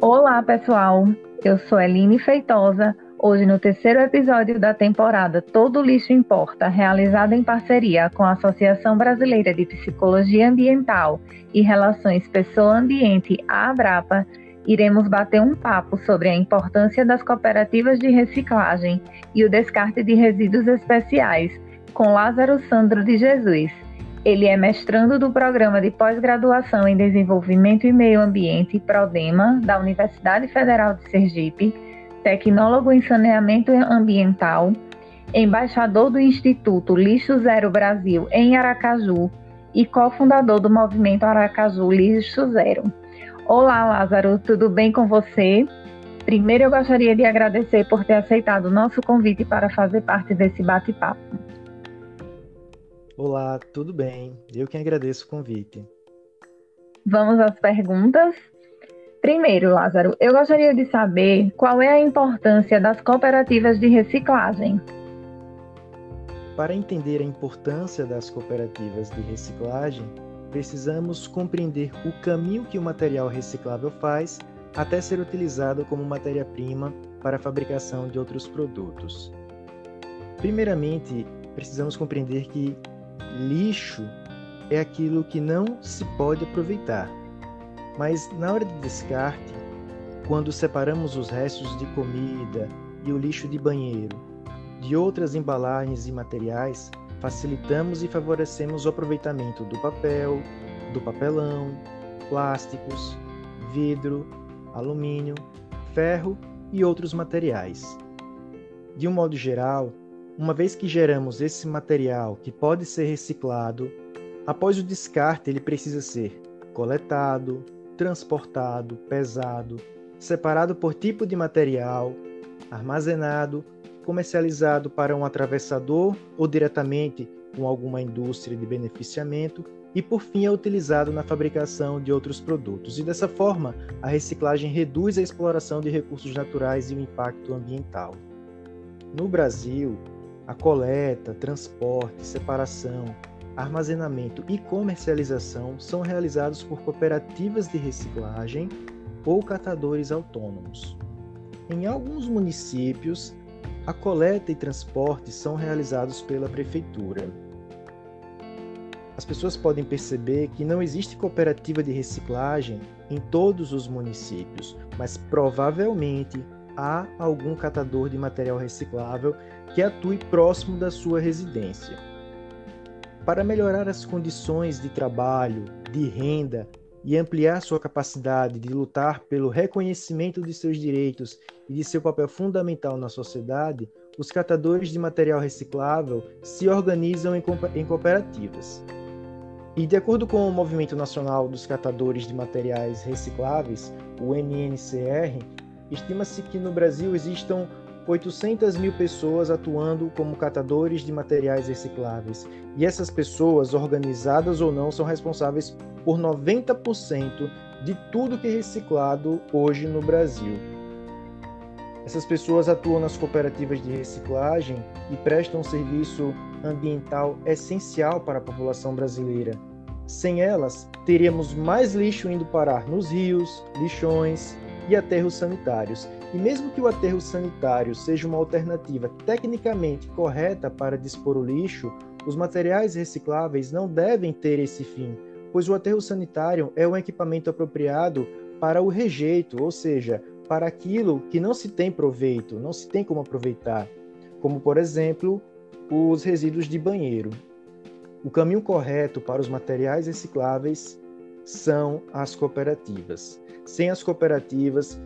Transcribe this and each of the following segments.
Olá, pessoal. Eu sou Eline Feitosa. Hoje, no terceiro episódio da temporada Todo Lixo Importa, realizada em parceria com a Associação Brasileira de Psicologia Ambiental e Relações Pessoa-Ambiente, a Abrapa, iremos bater um papo sobre a importância das cooperativas de reciclagem e o descarte de resíduos especiais, com Lázaro Sandro de Jesus. Ele é mestrando do Programa de Pós-Graduação em Desenvolvimento e Meio Ambiente, PRODEMA, da Universidade Federal de Sergipe, tecnólogo em saneamento ambiental, embaixador do Instituto Lixo Zero Brasil em Aracaju e cofundador do movimento Aracaju Lixo Zero. Olá, Lázaro, tudo bem com você? Primeiro, eu gostaria de agradecer por ter aceitado o nosso convite para fazer parte desse bate-papo. Olá, tudo bem? Eu que agradeço o convite. Vamos às perguntas. Primeiro, Lázaro, eu gostaria de saber qual é a importância das cooperativas de reciclagem. Para entender a importância das cooperativas de reciclagem, precisamos compreender o caminho que o material reciclável faz até ser utilizado como matéria-prima para a fabricação de outros produtos. Primeiramente, precisamos compreender que lixo é aquilo que não se pode aproveitar. Mas na hora de descarte, quando separamos os restos de comida e o lixo de banheiro de outras embalagens e materiais, facilitamos e favorecemos o aproveitamento do papel, do papelão, plásticos, vidro, alumínio, ferro e outros materiais. De um modo geral, uma vez que geramos esse material que pode ser reciclado, após o descarte ele precisa ser coletado, transportado, pesado, separado por tipo de material, armazenado, comercializado para um atravessador ou diretamente com alguma indústria de beneficiamento e por fim é utilizado na fabricação de outros produtos. E dessa forma, a reciclagem reduz a exploração de recursos naturais e o impacto ambiental. No Brasil, a coleta, transporte, separação, armazenamento e comercialização são realizados por cooperativas de reciclagem ou catadores autônomos. Em alguns municípios, a coleta e transporte são realizados pela prefeitura. As pessoas podem perceber que não existe cooperativa de reciclagem em todos os municípios, mas provavelmente há algum catador de material reciclável que atue próximo da sua residência. Para melhorar as condições de trabalho, de renda e ampliar sua capacidade de lutar pelo reconhecimento de seus direitos e de seu papel fundamental na sociedade, os catadores de material reciclável se organizam em, cooperativas. E de acordo com o Movimento Nacional dos Catadores de Materiais Recicláveis, o NNCR, Estima-se que no Brasil existam 800 mil pessoas atuando como catadores de materiais recicláveis, e essas pessoas, organizadas ou não, são responsáveis por 90% de tudo que é reciclado hoje no Brasil. Essas pessoas atuam nas cooperativas de reciclagem e prestam um serviço ambiental essencial para a população brasileira. Sem elas, teríamos mais lixo indo parar nos rios, lixões, e aterros sanitários. E mesmo que o aterro sanitário seja uma alternativa tecnicamente correta para dispor o lixo, os materiais recicláveis não devem ter esse fim, pois o aterro sanitário é um equipamento apropriado para o rejeito, ou seja, para aquilo que não se tem proveito, não se tem como aproveitar, como por exemplo os resíduos de banheiro. O caminho correto para os materiais recicláveis são as cooperativas. Sem as cooperativas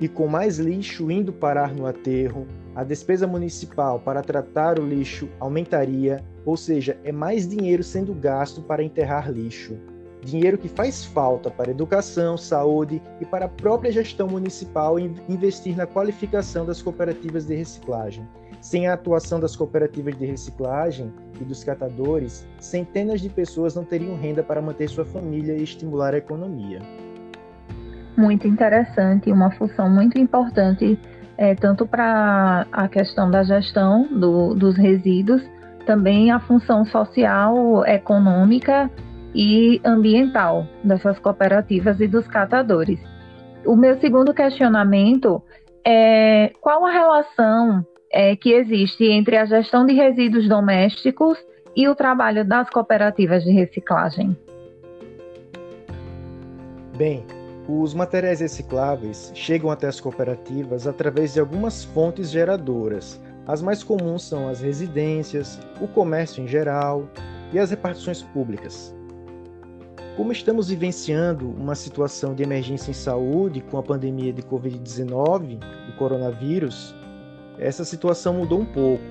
e com mais lixo indo parar no aterro, a despesa municipal para tratar o lixo aumentaria, ou seja, é mais dinheiro sendo gasto para enterrar lixo. Dinheiro que faz falta para educação, saúde e para a própria gestão municipal investir na qualificação das cooperativas de reciclagem. Sem a atuação das cooperativas de reciclagem e dos catadores, centenas de pessoas não teriam renda para manter sua família e estimular a economia muito interessante, uma função muito importante, é, tanto para a questão da gestão do, dos resíduos, também a função social, econômica e ambiental dessas cooperativas e dos catadores. o meu segundo questionamento é qual a relação é, que existe entre a gestão de resíduos domésticos e o trabalho das cooperativas de reciclagem? Bem, os materiais recicláveis chegam até as cooperativas através de algumas fontes geradoras. As mais comuns são as residências, o comércio em geral e as repartições públicas. Como estamos vivenciando uma situação de emergência em saúde com a pandemia de Covid-19, o coronavírus, essa situação mudou um pouco.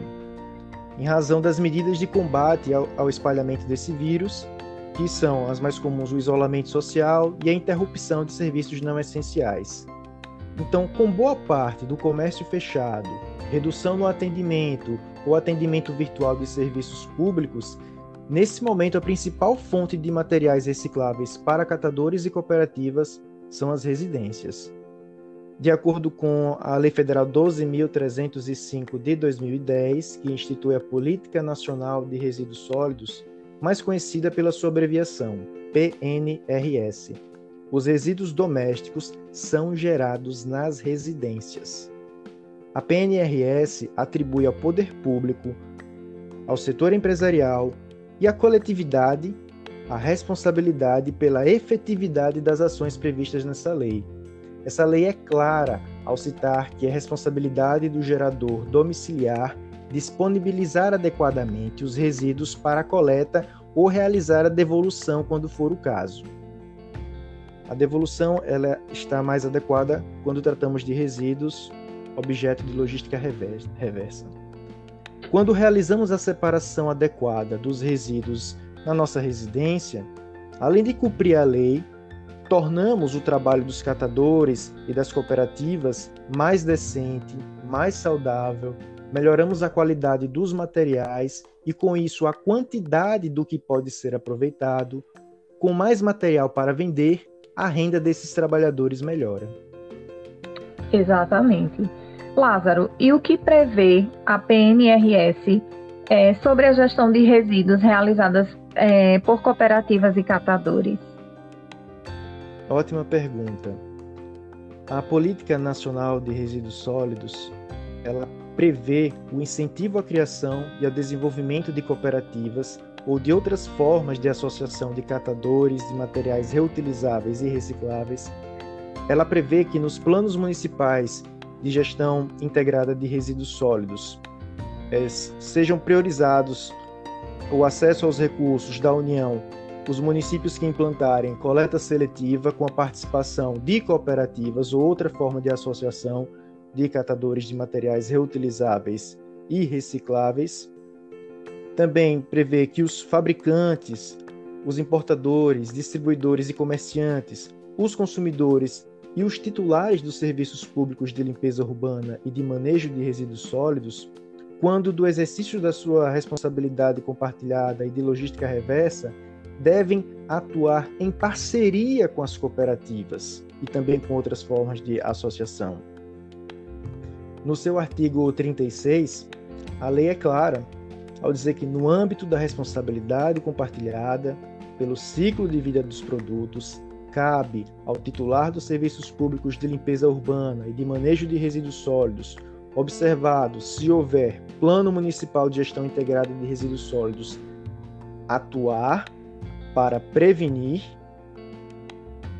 Em razão das medidas de combate ao, espalhamento desse vírus, que são as mais comuns o isolamento social e a interrupção de serviços não essenciais. Então, com boa parte do comércio fechado, redução no atendimento ou atendimento virtual de serviços públicos, Nesse momento, a principal fonte de materiais recicláveis para catadores e cooperativas são as residências. De acordo com a Lei Federal 12.305 de 2010, que institui a Política Nacional de Resíduos Sólidos, mais conhecida pela sua abreviação PNRS, os resíduos domésticos são gerados nas residências. A PNRS atribui ao poder público, ao setor empresarial, e a coletividade a responsabilidade pela efetividade das ações previstas nessa lei. Essa lei é clara ao citar que é responsabilidade do gerador domiciliar disponibilizar adequadamente os resíduos para coleta ou realizar a devolução quando for o caso. A devolução ela está mais adequada quando tratamos de resíduos objeto de logística reversa. Quando realizamos a separação adequada dos resíduos na nossa residência, além de cumprir a lei, tornamos o trabalho dos catadores e das cooperativas mais decente, mais saudável, melhoramos a qualidade dos materiais e, com isso, a quantidade do que pode ser aproveitado. Com mais material para vender, a renda desses trabalhadores melhora. Exatamente. Lázaro, e o que prevê a PNRS é, sobre a gestão de resíduos realizadas é, por cooperativas e catadores? Ótima pergunta. A Política Nacional de Resíduos Sólidos, ela prevê o incentivo à criação e ao desenvolvimento de cooperativas ou de outras formas de associação de catadores de materiais reutilizáveis e recicláveis. Ela prevê que nos planos municipais de gestão integrada de resíduos sólidos. É, sejam priorizados o acesso aos recursos da União, os municípios que implantarem coleta seletiva com a participação de cooperativas ou outra forma de associação de catadores de materiais reutilizáveis e recicláveis. Também prevê que os fabricantes, os importadores, distribuidores e comerciantes, os consumidores e os titulares dos serviços públicos de limpeza urbana e de manejo de resíduos sólidos, quando do exercício da sua responsabilidade compartilhada e de logística reversa, devem atuar em parceria com as cooperativas e também com outras formas de associação. No seu artigo 36, a lei é clara ao dizer que, no âmbito da responsabilidade compartilhada pelo ciclo de vida dos produtos, cabe ao titular dos serviços públicos de limpeza urbana e de manejo de resíduos sólidos, observado se houver plano municipal de gestão integrada de resíduos sólidos, atuar para prevenir,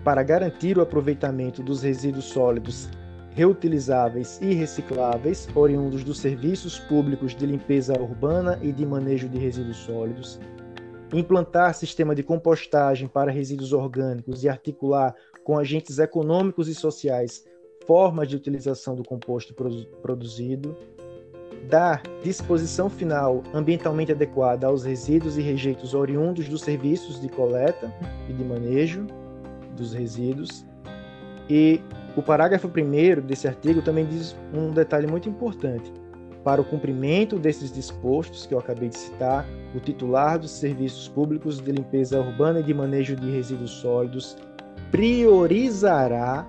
para garantir o aproveitamento dos resíduos sólidos reutilizáveis e recicláveis oriundos dos serviços públicos de limpeza urbana e de manejo de resíduos sólidos, implantar sistema de compostagem para resíduos orgânicos e articular com agentes econômicos e sociais formas de utilização do composto produzido, dar disposição final ambientalmente adequada aos resíduos e rejeitos oriundos dos serviços de coleta e de manejo dos resíduos. E o parágrafo 1 desse artigo também diz um detalhe muito importante para o cumprimento desses dispostos que eu acabei de citar, o titular dos serviços públicos de limpeza urbana e de manejo de resíduos sólidos priorizará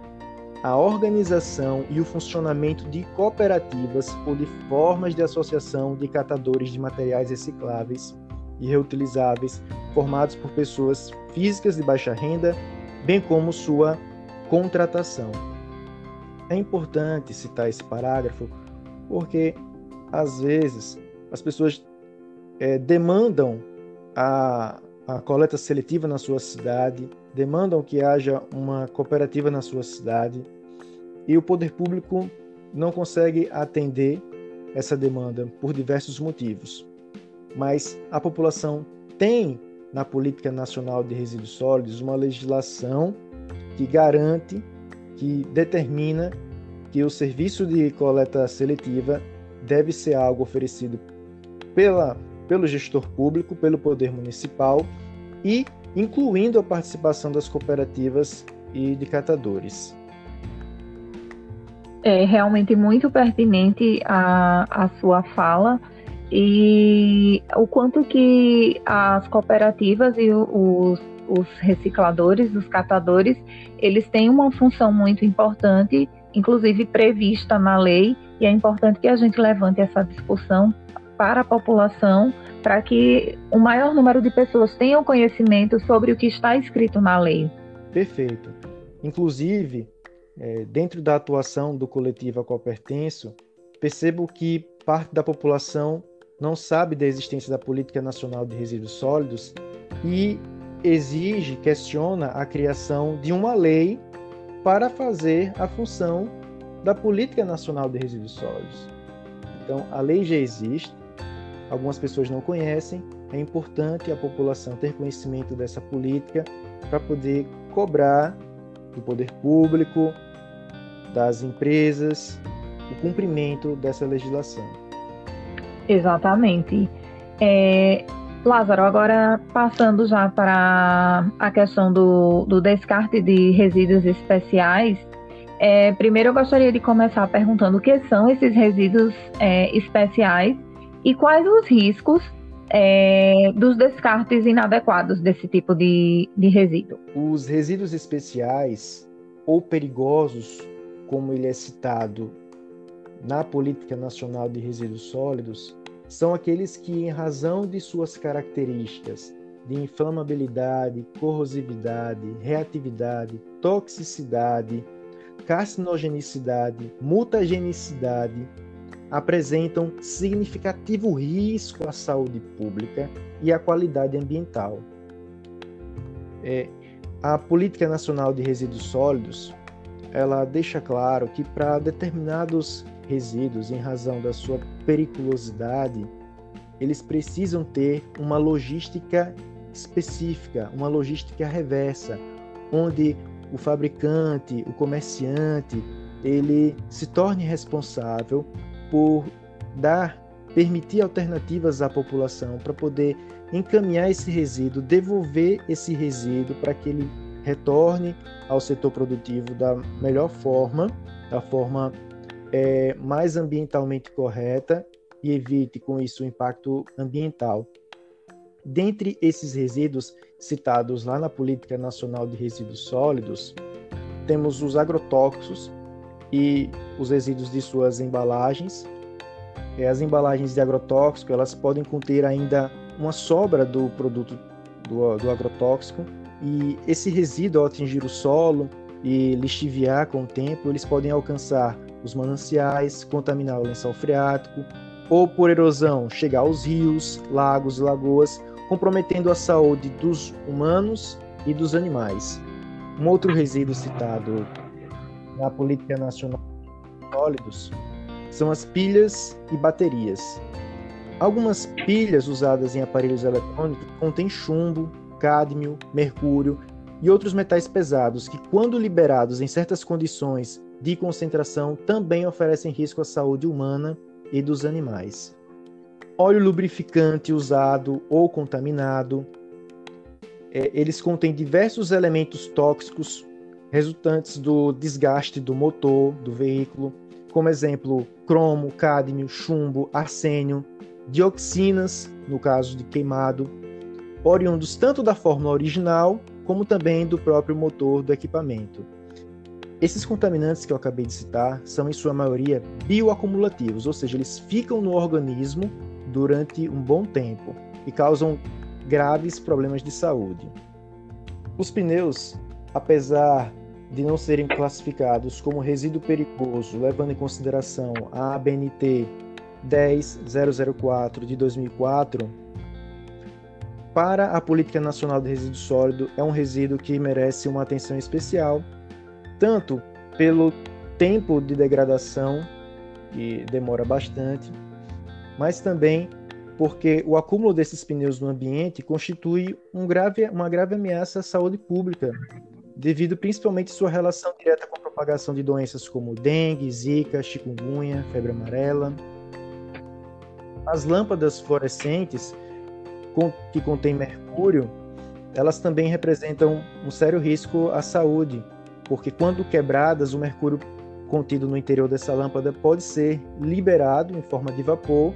a organização e o funcionamento de cooperativas ou de formas de associação de catadores de materiais recicláveis e reutilizáveis formados por pessoas físicas de baixa renda, bem como sua contratação. É importante citar esse parágrafo porque, às vezes, as pessoas é, demandam a, a coleta seletiva na sua cidade, demandam que haja uma cooperativa na sua cidade e o poder público não consegue atender essa demanda por diversos motivos. Mas a população tem na Política Nacional de Resíduos Sólidos uma legislação que garante, que determina que o serviço de coleta seletiva deve ser algo oferecido pela, pelo gestor público, pelo poder municipal e incluindo a participação das cooperativas e de catadores. É realmente muito pertinente a, a sua fala e o quanto que as cooperativas e os, os recicladores, os catadores, eles têm uma função muito importante, inclusive prevista na lei, e é importante que a gente levante essa discussão para a população, para que o maior número de pessoas tenham conhecimento sobre o que está escrito na lei. Perfeito. Inclusive, é, dentro da atuação do coletivo Acopertenso, percebo que parte da população não sabe da existência da Política Nacional de Resíduos Sólidos e exige, questiona a criação de uma lei para fazer a função da Política Nacional de Resíduos Sólidos. Então, a lei já existe, algumas pessoas não conhecem, é importante a população ter conhecimento dessa política para poder cobrar do poder público, das empresas, o cumprimento dessa legislação. Exatamente. É, Lázaro, agora passando já para a questão do, do descarte de resíduos especiais, é, primeiro eu gostaria de começar perguntando o que são esses resíduos é, especiais e quais os riscos é, dos descartes inadequados desse tipo de, de resíduo. Os resíduos especiais ou perigosos, como ele é citado na Política Nacional de Resíduos Sólidos, são aqueles que, em razão de suas características de inflamabilidade, corrosividade, reatividade, toxicidade, carcinogenicidade, mutagenicidade, apresentam significativo risco à saúde pública e à qualidade ambiental. É, a Política Nacional de Resíduos Sólidos ela deixa claro que para determinados resíduos, em razão da sua periculosidade, eles precisam ter uma logística específica, uma logística reversa, onde o fabricante, o comerciante, ele se torne responsável por dar, permitir alternativas à população para poder encaminhar esse resíduo, devolver esse resíduo para que ele retorne ao setor produtivo da melhor forma, da forma é, mais ambientalmente correta e evite com isso o impacto ambiental. Dentre esses resíduos citados lá na Política Nacional de Resíduos Sólidos, temos os agrotóxicos e os resíduos de suas embalagens. É, as embalagens de agrotóxico elas podem conter ainda uma sobra do produto do, do agrotóxico e esse resíduo, ao atingir o solo e lixiviar com o tempo, eles podem alcançar os mananciais, contaminar o lençol freático, ou por erosão chegar aos rios, lagos e lagoas, comprometendo a saúde dos humanos e dos animais. Um outro resíduo citado na Política Nacional de Sólidos são as pilhas e baterias. Algumas pilhas usadas em aparelhos eletrônicos contêm chumbo, cádmio, mercúrio e outros metais pesados que, quando liberados em certas condições de concentração também oferecem risco à saúde humana e dos animais. Óleo lubrificante usado ou contaminado. É, eles contêm diversos elementos tóxicos resultantes do desgaste do motor do veículo, como exemplo, cromo, cádmio, chumbo, arsênio, dioxinas, no caso de queimado, oriundos tanto da fórmula original como também do próprio motor do equipamento. Esses contaminantes que eu acabei de citar são, em sua maioria, bioacumulativos, ou seja, eles ficam no organismo durante um bom tempo e causam graves problemas de saúde. Os pneus, apesar de não serem classificados como resíduo perigoso, levando em consideração a ABNT 10004 de 2004, para a Política Nacional de Resíduo Sólido é um resíduo que merece uma atenção especial, tanto pelo tempo de degradação, que demora bastante, mas também porque o acúmulo desses pneus no ambiente constitui um grave, uma grave ameaça à saúde pública, devido principalmente sua relação direta com a propagação de doenças como dengue, zika, chikungunya, febre amarela. As lâmpadas fluorescentes que contêm mercúrio, elas também representam um sério risco à saúde, porque quando quebradas, o mercúrio contido no interior dessa lâmpada pode ser liberado em forma de vapor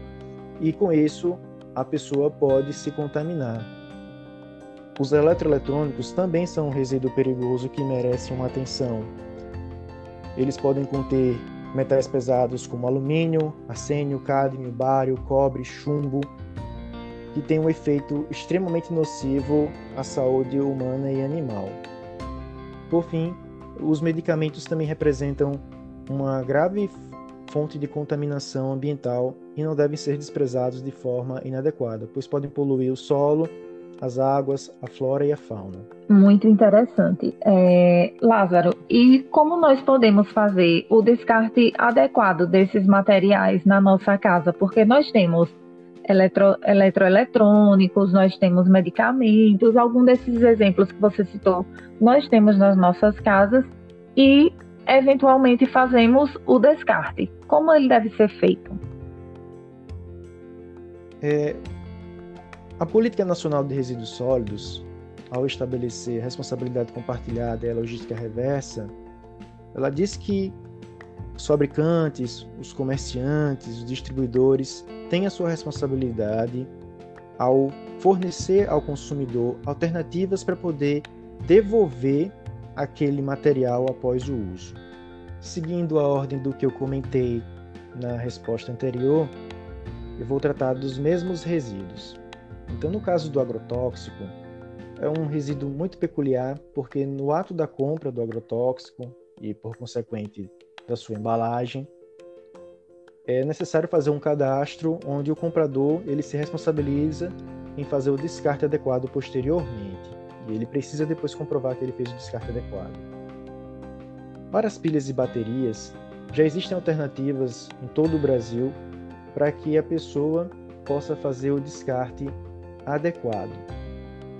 e com isso a pessoa pode se contaminar. Os eletroeletrônicos também são um resíduo perigoso que merece uma atenção. Eles podem conter metais pesados como alumínio, arsênio, cádmio, bário, cobre, chumbo, que têm um efeito extremamente nocivo à saúde humana e animal. Por fim, os medicamentos também representam uma grave fonte de contaminação ambiental e não devem ser desprezados de forma inadequada, pois podem poluir o solo, as águas, a flora e a fauna. Muito interessante. É, Lázaro, e como nós podemos fazer o descarte adequado desses materiais na nossa casa? Porque nós temos eletro, eletroeletrônicos, nós temos medicamentos, algum desses exemplos que você citou, nós temos nas nossas casas e eventualmente fazemos o descarte. Como ele deve ser feito? É, a Política Nacional de Resíduos Sólidos, ao estabelecer a responsabilidade compartilhada e a logística reversa, ela diz que os fabricantes, os comerciantes, os distribuidores têm a sua responsabilidade ao fornecer ao consumidor alternativas para poder devolver aquele material após o uso. Seguindo a ordem do que eu comentei na resposta anterior, eu vou tratar dos mesmos resíduos. Então, no caso do agrotóxico, é um resíduo muito peculiar porque no ato da compra do agrotóxico e por consequente da sua embalagem, é necessário fazer um cadastro onde o comprador ele se responsabiliza em fazer o descarte adequado posteriormente. E ele precisa depois comprovar que ele fez o descarte adequado. Para as pilhas e baterias, já existem alternativas em todo o Brasil para que a pessoa possa fazer o descarte adequado.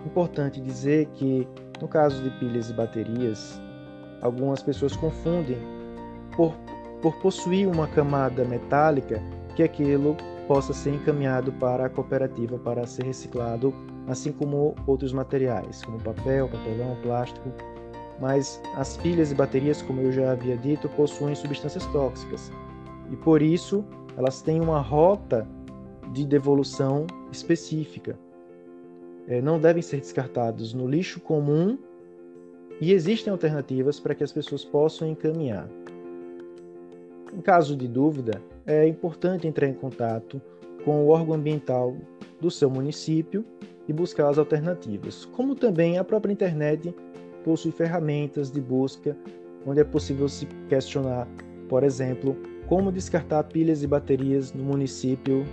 Importante dizer que, no caso de pilhas e baterias, algumas pessoas confundem por, por possuir uma camada metálica que aquilo possa ser encaminhado para a cooperativa para ser reciclado assim como outros materiais, como papel, papelão, plástico. Mas as pilhas e baterias, como eu já havia dito, possuem substâncias tóxicas e por isso elas têm uma rota de devolução específica. É, não devem ser descartados no lixo comum e existem alternativas para que as pessoas possam encaminhar. Em caso de dúvida, é importante entrar em contato com o órgão ambiental do seu município e buscar as alternativas. Como também a própria internet possui ferramentas de busca onde é possível se questionar, por exemplo, como descartar pilhas e baterias no município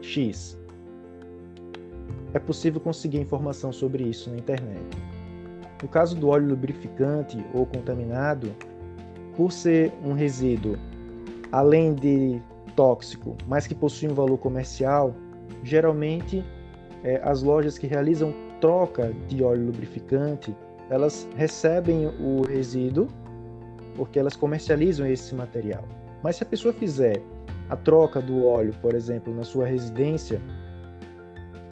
X. É possível conseguir informação sobre isso na internet. No caso do óleo lubrificante ou contaminado, por ser um resíduo além de tóxico, mas que possui um valor comercial, geralmente é, as lojas que realizam troca de óleo lubrificante, elas recebem o resíduo porque elas comercializam esse material. Mas se a pessoa fizer a troca do óleo, por exemplo, na sua residência,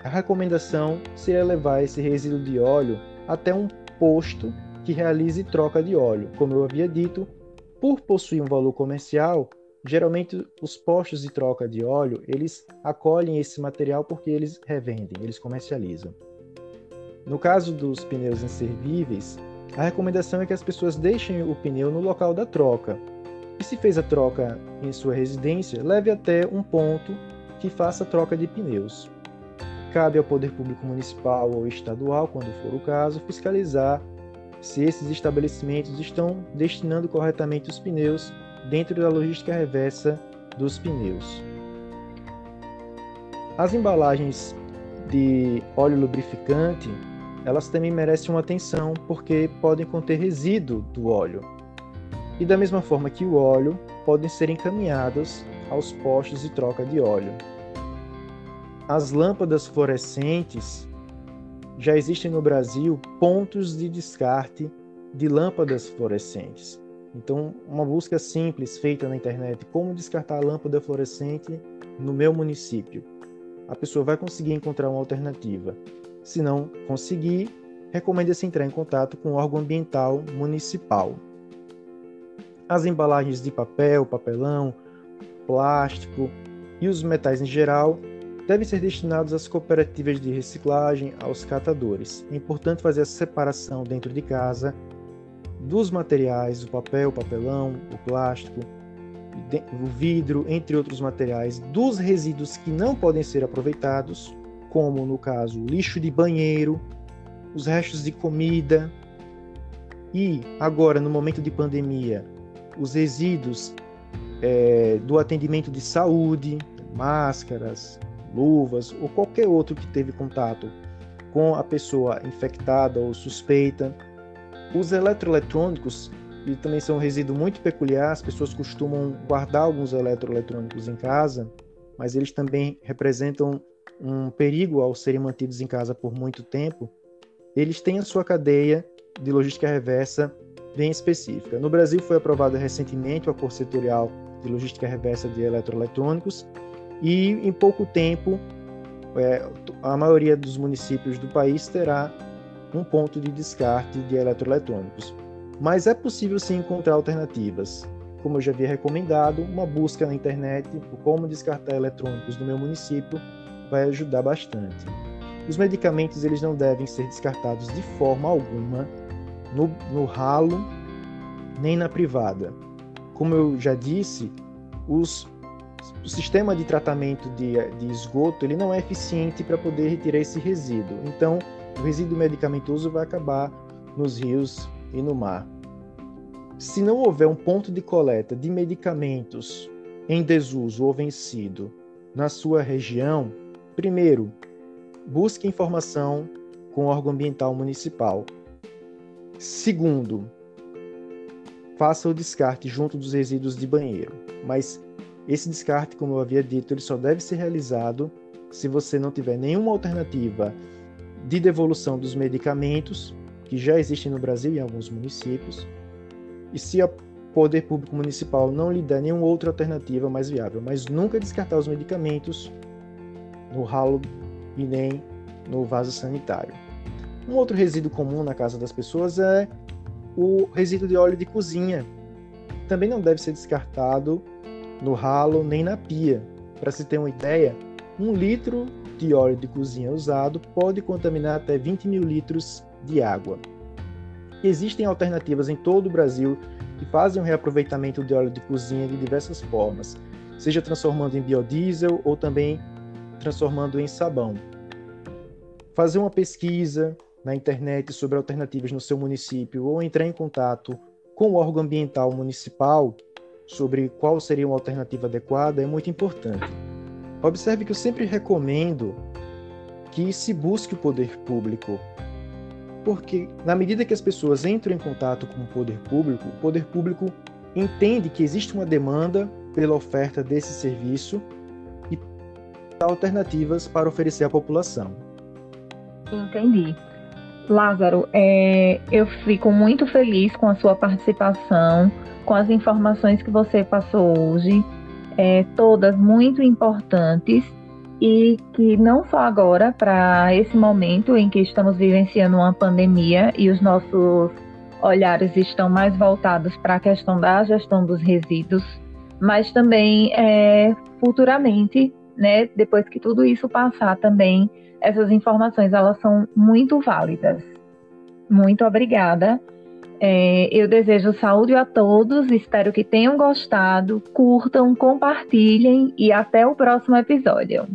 a recomendação seria levar esse resíduo de óleo até um posto que realize troca de óleo. Como eu havia dito, por possuir um valor comercial, Geralmente os postos de troca de óleo, eles acolhem esse material porque eles revendem, eles comercializam. No caso dos pneus inservíveis, a recomendação é que as pessoas deixem o pneu no local da troca. E se fez a troca em sua residência, leve até um ponto que faça a troca de pneus. Cabe ao poder público municipal ou estadual, quando for o caso, fiscalizar se esses estabelecimentos estão destinando corretamente os pneus dentro da logística reversa dos pneus. As embalagens de óleo lubrificante, elas também merecem uma atenção porque podem conter resíduo do óleo. E da mesma forma que o óleo, podem ser encaminhados aos postos de troca de óleo. As lâmpadas fluorescentes já existem no Brasil pontos de descarte de lâmpadas fluorescentes. Então, uma busca simples feita na internet, como descartar a lâmpada fluorescente no meu município. A pessoa vai conseguir encontrar uma alternativa. Se não conseguir, recomenda-se entrar em contato com o órgão ambiental municipal. As embalagens de papel, papelão, plástico e os metais em geral devem ser destinados às cooperativas de reciclagem, aos catadores. É importante fazer a separação dentro de casa dos materiais, o papel, o papelão, o plástico, o vidro, entre outros materiais, dos resíduos que não podem ser aproveitados, como no caso o lixo de banheiro, os restos de comida e agora no momento de pandemia os resíduos é, do atendimento de saúde, máscaras, luvas ou qualquer outro que teve contato com a pessoa infectada ou suspeita. Os eletroeletrônicos e também são um resíduo muito peculiar, as pessoas costumam guardar alguns eletroeletrônicos em casa, mas eles também representam um perigo ao serem mantidos em casa por muito tempo. Eles têm a sua cadeia de logística reversa bem específica. No Brasil foi aprovado recentemente o acordo setorial de logística reversa de eletroeletrônicos e em pouco tempo é, a maioria dos municípios do país terá um ponto de descarte de eletroeletrônicos. Mas é possível sim encontrar alternativas. Como eu já havia recomendado, uma busca na internet por como descartar eletrônicos no meu município vai ajudar bastante. Os medicamentos eles não devem ser descartados de forma alguma no, no ralo nem na privada. Como eu já disse, os, o sistema de tratamento de, de esgoto ele não é eficiente para poder retirar esse resíduo. Então, o resíduo medicamentoso vai acabar nos rios e no mar. Se não houver um ponto de coleta de medicamentos em desuso ou vencido na sua região, primeiro, busque informação com o órgão ambiental municipal. Segundo, faça o descarte junto dos resíduos de banheiro. Mas esse descarte, como eu havia dito, ele só deve ser realizado se você não tiver nenhuma alternativa de devolução dos medicamentos, que já existem no Brasil em alguns municípios, e se o poder público municipal não lhe der nenhuma outra alternativa mais viável, mas nunca descartar os medicamentos no ralo e nem no vaso sanitário. Um outro resíduo comum na casa das pessoas é o resíduo de óleo de cozinha. Também não deve ser descartado no ralo nem na pia. Para se ter uma ideia, um litro de óleo de cozinha usado pode contaminar até 20 mil litros de água. Existem alternativas em todo o Brasil que fazem o reaproveitamento de óleo de cozinha de diversas formas, seja transformando em biodiesel ou também transformando em sabão. Fazer uma pesquisa na internet sobre alternativas no seu município ou entrar em contato com o órgão ambiental municipal sobre qual seria uma alternativa adequada é muito importante. Observe que eu sempre recomendo que se busque o poder público porque na medida que as pessoas entram em contato com o poder público, o poder público entende que existe uma demanda pela oferta desse serviço e alternativas para oferecer à população. Entendi. Lázaro, é, eu fico muito feliz com a sua participação, com as informações que você passou hoje, é, todas muito importantes e que não só agora, para esse momento em que estamos vivenciando uma pandemia e os nossos olhares estão mais voltados para a questão da gestão dos resíduos, mas também é, futuramente, né, depois que tudo isso passar também, essas informações elas são muito válidas. Muito obrigada. É, eu desejo saúde a todos, espero que tenham gostado, curtam, compartilhem e até o próximo episódio.